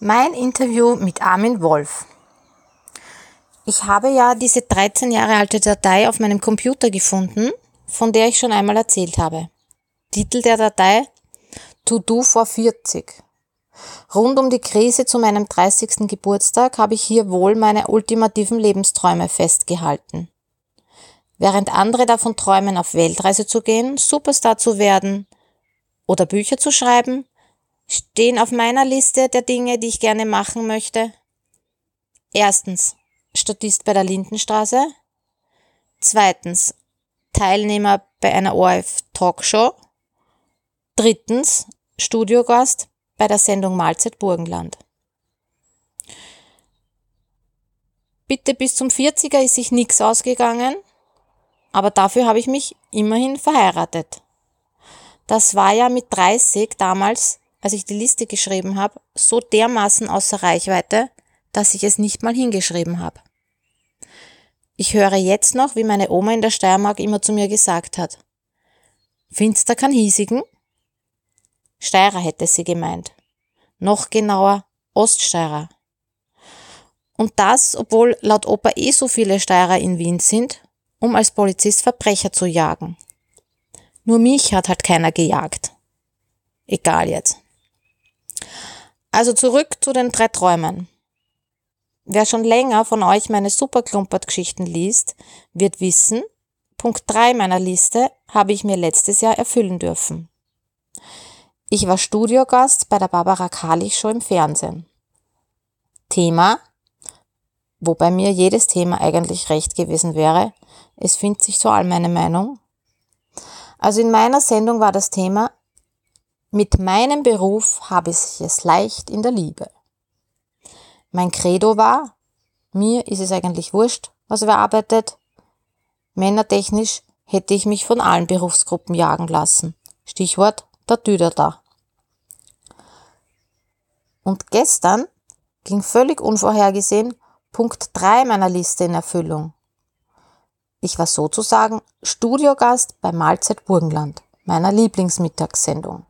Mein Interview mit Armin Wolf. Ich habe ja diese 13 Jahre alte Datei auf meinem Computer gefunden, von der ich schon einmal erzählt habe. Titel der Datei To Do vor 40. Rund um die Krise zu meinem 30. Geburtstag habe ich hier wohl meine ultimativen Lebensträume festgehalten. Während andere davon träumen, auf Weltreise zu gehen, Superstar zu werden oder Bücher zu schreiben, stehen auf meiner Liste der Dinge, die ich gerne machen möchte. Erstens, Statist bei der Lindenstraße. Zweitens, Teilnehmer bei einer ORF Talkshow. Drittens, Studiogast bei der Sendung Mahlzeit Burgenland. Bitte bis zum 40er ist sich nichts ausgegangen, aber dafür habe ich mich immerhin verheiratet. Das war ja mit 30 damals als ich die Liste geschrieben habe, so dermaßen außer Reichweite, dass ich es nicht mal hingeschrieben habe. Ich höre jetzt noch, wie meine Oma in der Steiermark immer zu mir gesagt hat. Finster kann hiesigen? Steirer hätte sie gemeint. Noch genauer Oststeirer. Und das, obwohl laut Opa eh so viele Steirer in Wien sind, um als Polizist Verbrecher zu jagen. Nur mich hat halt keiner gejagt. Egal jetzt. Also zurück zu den drei Träumen. Wer schon länger von euch meine Superklumpert-Geschichten liest, wird wissen, Punkt 3 meiner Liste habe ich mir letztes Jahr erfüllen dürfen. Ich war Studiogast bei der Barbara Kalich Show im Fernsehen. Thema, wobei mir jedes Thema eigentlich recht gewesen wäre, es findet sich so all meine Meinung. Also in meiner Sendung war das Thema mit meinem Beruf habe ich es leicht in der Liebe. Mein Credo war, mir ist es eigentlich wurscht, was wer arbeitet. Männertechnisch hätte ich mich von allen Berufsgruppen jagen lassen. Stichwort der Düder da. Und gestern ging völlig unvorhergesehen Punkt 3 meiner Liste in Erfüllung. Ich war sozusagen Studiogast bei Mahlzeit Burgenland, meiner Lieblingsmittagssendung.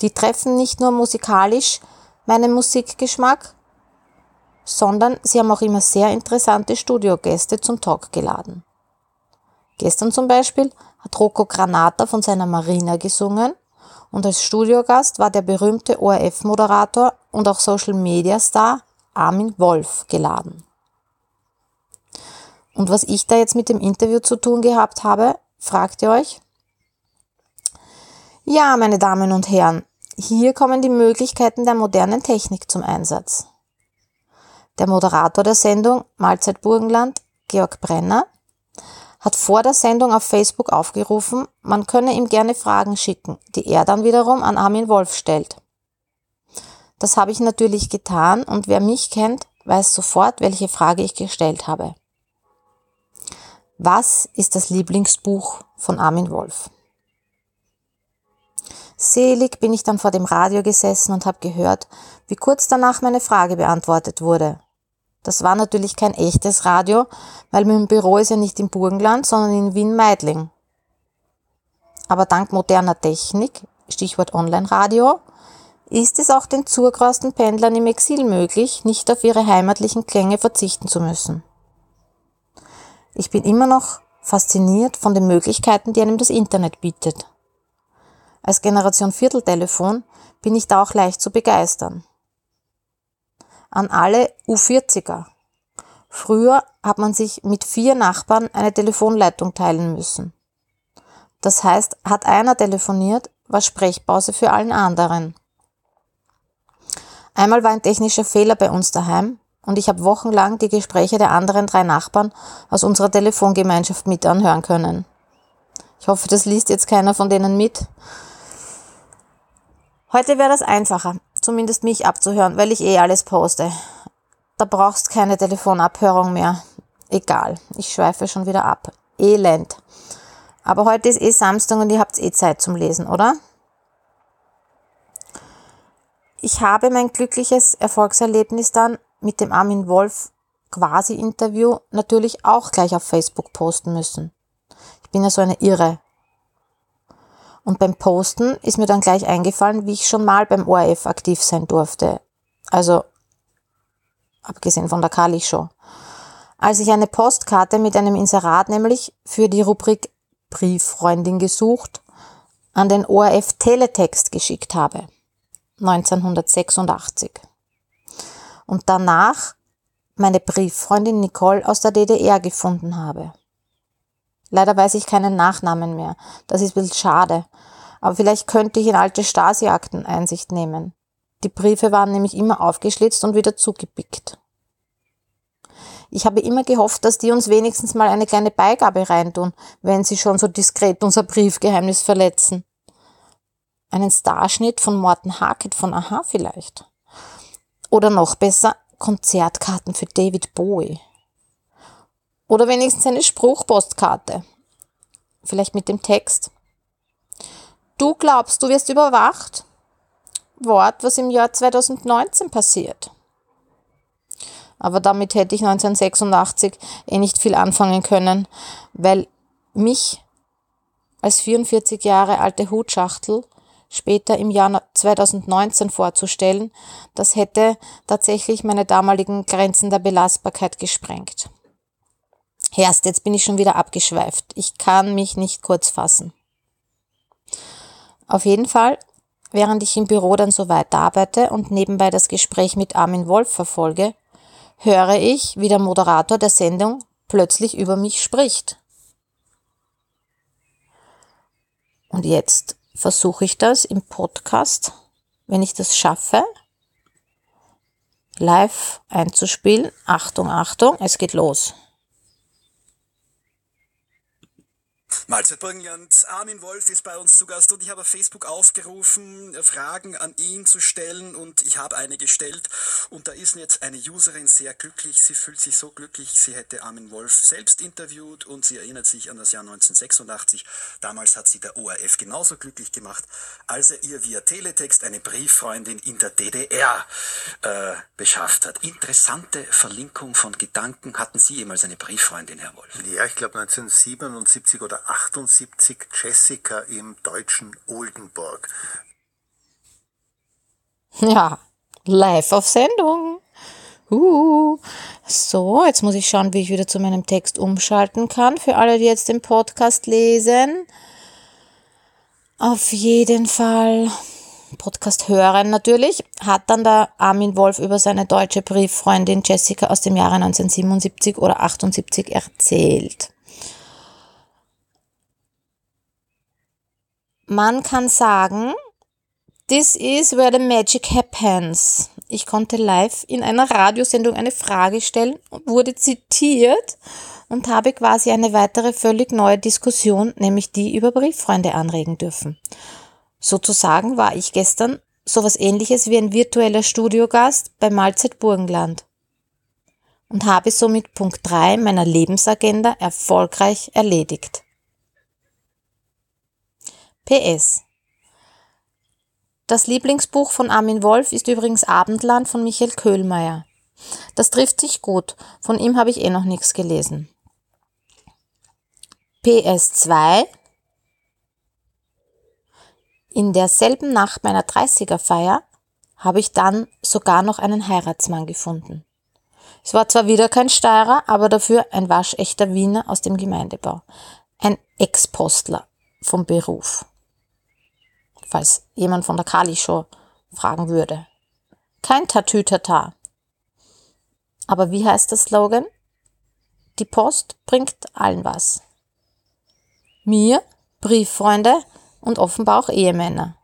Die treffen nicht nur musikalisch meinen Musikgeschmack, sondern sie haben auch immer sehr interessante Studiogäste zum Talk geladen. Gestern zum Beispiel hat Rocco Granata von seiner Marina gesungen und als Studiogast war der berühmte ORF-Moderator und auch Social-Media-Star Armin Wolf geladen. Und was ich da jetzt mit dem Interview zu tun gehabt habe, fragt ihr euch? Ja, meine Damen und Herren, hier kommen die Möglichkeiten der modernen Technik zum Einsatz. Der Moderator der Sendung Mahlzeit Burgenland, Georg Brenner, hat vor der Sendung auf Facebook aufgerufen, man könne ihm gerne Fragen schicken, die er dann wiederum an Armin Wolf stellt. Das habe ich natürlich getan und wer mich kennt, weiß sofort, welche Frage ich gestellt habe. Was ist das Lieblingsbuch von Armin Wolf? Selig bin ich dann vor dem Radio gesessen und habe gehört, wie kurz danach meine Frage beantwortet wurde. Das war natürlich kein echtes Radio, weil mein Büro ist ja nicht im Burgenland, sondern in Wien-Meidling. Aber dank moderner Technik, Stichwort Online-Radio, ist es auch den zugrausten Pendlern im Exil möglich, nicht auf ihre heimatlichen Klänge verzichten zu müssen. Ich bin immer noch fasziniert von den Möglichkeiten, die einem das Internet bietet. Als Generation Vierteltelefon bin ich da auch leicht zu begeistern. An alle U40er. Früher hat man sich mit vier Nachbarn eine Telefonleitung teilen müssen. Das heißt, hat einer telefoniert, war Sprechpause für allen anderen. Einmal war ein technischer Fehler bei uns daheim und ich habe wochenlang die Gespräche der anderen drei Nachbarn aus unserer Telefongemeinschaft mit anhören können. Ich hoffe, das liest jetzt keiner von denen mit. Heute wäre das einfacher, zumindest mich abzuhören, weil ich eh alles poste. Da brauchst keine Telefonabhörung mehr. Egal, ich schweife schon wieder ab. Elend. Aber heute ist eh Samstag und ihr habt eh Zeit zum Lesen, oder? Ich habe mein glückliches Erfolgserlebnis dann mit dem Armin Wolf quasi Interview natürlich auch gleich auf Facebook posten müssen. Bin ja so eine Irre. Und beim Posten ist mir dann gleich eingefallen, wie ich schon mal beim ORF aktiv sein durfte. Also, abgesehen von der Kali-Show. Als ich eine Postkarte mit einem Inserat nämlich für die Rubrik Brieffreundin gesucht an den ORF Teletext geschickt habe. 1986. Und danach meine Brieffreundin Nicole aus der DDR gefunden habe. Leider weiß ich keinen Nachnamen mehr. Das ist ein bisschen schade. Aber vielleicht könnte ich in alte Stasi-Akten Einsicht nehmen. Die Briefe waren nämlich immer aufgeschlitzt und wieder zugepickt. Ich habe immer gehofft, dass die uns wenigstens mal eine kleine Beigabe reintun, wenn sie schon so diskret unser Briefgeheimnis verletzen. Einen Starschnitt von Morten Harket von Aha vielleicht. Oder noch besser, Konzertkarten für David Bowie. Oder wenigstens eine Spruchpostkarte. Vielleicht mit dem Text. Du glaubst, du wirst überwacht? Wort, was im Jahr 2019 passiert. Aber damit hätte ich 1986 eh nicht viel anfangen können, weil mich als 44 Jahre alte Hutschachtel später im Jahr 2019 vorzustellen, das hätte tatsächlich meine damaligen Grenzen der Belastbarkeit gesprengt. Erst, jetzt bin ich schon wieder abgeschweift. Ich kann mich nicht kurz fassen. Auf jeden Fall, während ich im Büro dann so weiter arbeite und nebenbei das Gespräch mit Armin Wolf verfolge, höre ich, wie der Moderator der Sendung plötzlich über mich spricht. Und jetzt versuche ich das im Podcast, wenn ich das schaffe, live einzuspielen. Achtung, Achtung, es geht los. Mahlzeit Burgenland. Armin Wolf ist bei uns zu Gast und ich habe auf Facebook aufgerufen, Fragen an ihn zu stellen und ich habe eine gestellt und da ist jetzt eine Userin sehr glücklich. Sie fühlt sich so glücklich, sie hätte Armin Wolf selbst interviewt und sie erinnert sich an das Jahr 1986. Damals hat sie der ORF genauso glücklich gemacht, als er ihr via Teletext eine Brieffreundin in der DDR äh, beschafft hat. Interessante Verlinkung von Gedanken. Hatten Sie jemals eine Brieffreundin, Herr Wolf? Ja, ich glaube 1977 oder 78 Jessica im deutschen Oldenburg. Ja, live auf Sendung. Uh. So, jetzt muss ich schauen, wie ich wieder zu meinem Text umschalten kann. Für alle, die jetzt den Podcast lesen. Auf jeden Fall. Podcast hören natürlich, hat dann der Armin Wolf über seine deutsche Brieffreundin Jessica aus dem Jahre 1977 oder 78 erzählt. Man kann sagen, this is where the magic happens. Ich konnte live in einer Radiosendung eine Frage stellen, wurde zitiert und habe quasi eine weitere völlig neue Diskussion, nämlich die über Brieffreunde anregen dürfen. Sozusagen war ich gestern sowas ähnliches wie ein virtueller Studiogast bei Mahlzeit Burgenland und habe somit Punkt 3 meiner Lebensagenda erfolgreich erledigt. PS. Das Lieblingsbuch von Armin Wolf ist übrigens Abendland von Michael Köhlmeier. Das trifft sich gut. Von ihm habe ich eh noch nichts gelesen. PS2. In derselben Nacht meiner 30er Feier habe ich dann sogar noch einen Heiratsmann gefunden. Es war zwar wieder kein Steirer, aber dafür ein waschechter Wiener aus dem Gemeindebau. Ein Ex-Postler vom Beruf falls jemand von der Kali-Show fragen würde. Kein Tatütata. Aber wie heißt das Slogan? Die Post bringt allen was. Mir, Brieffreunde und offenbar auch Ehemänner.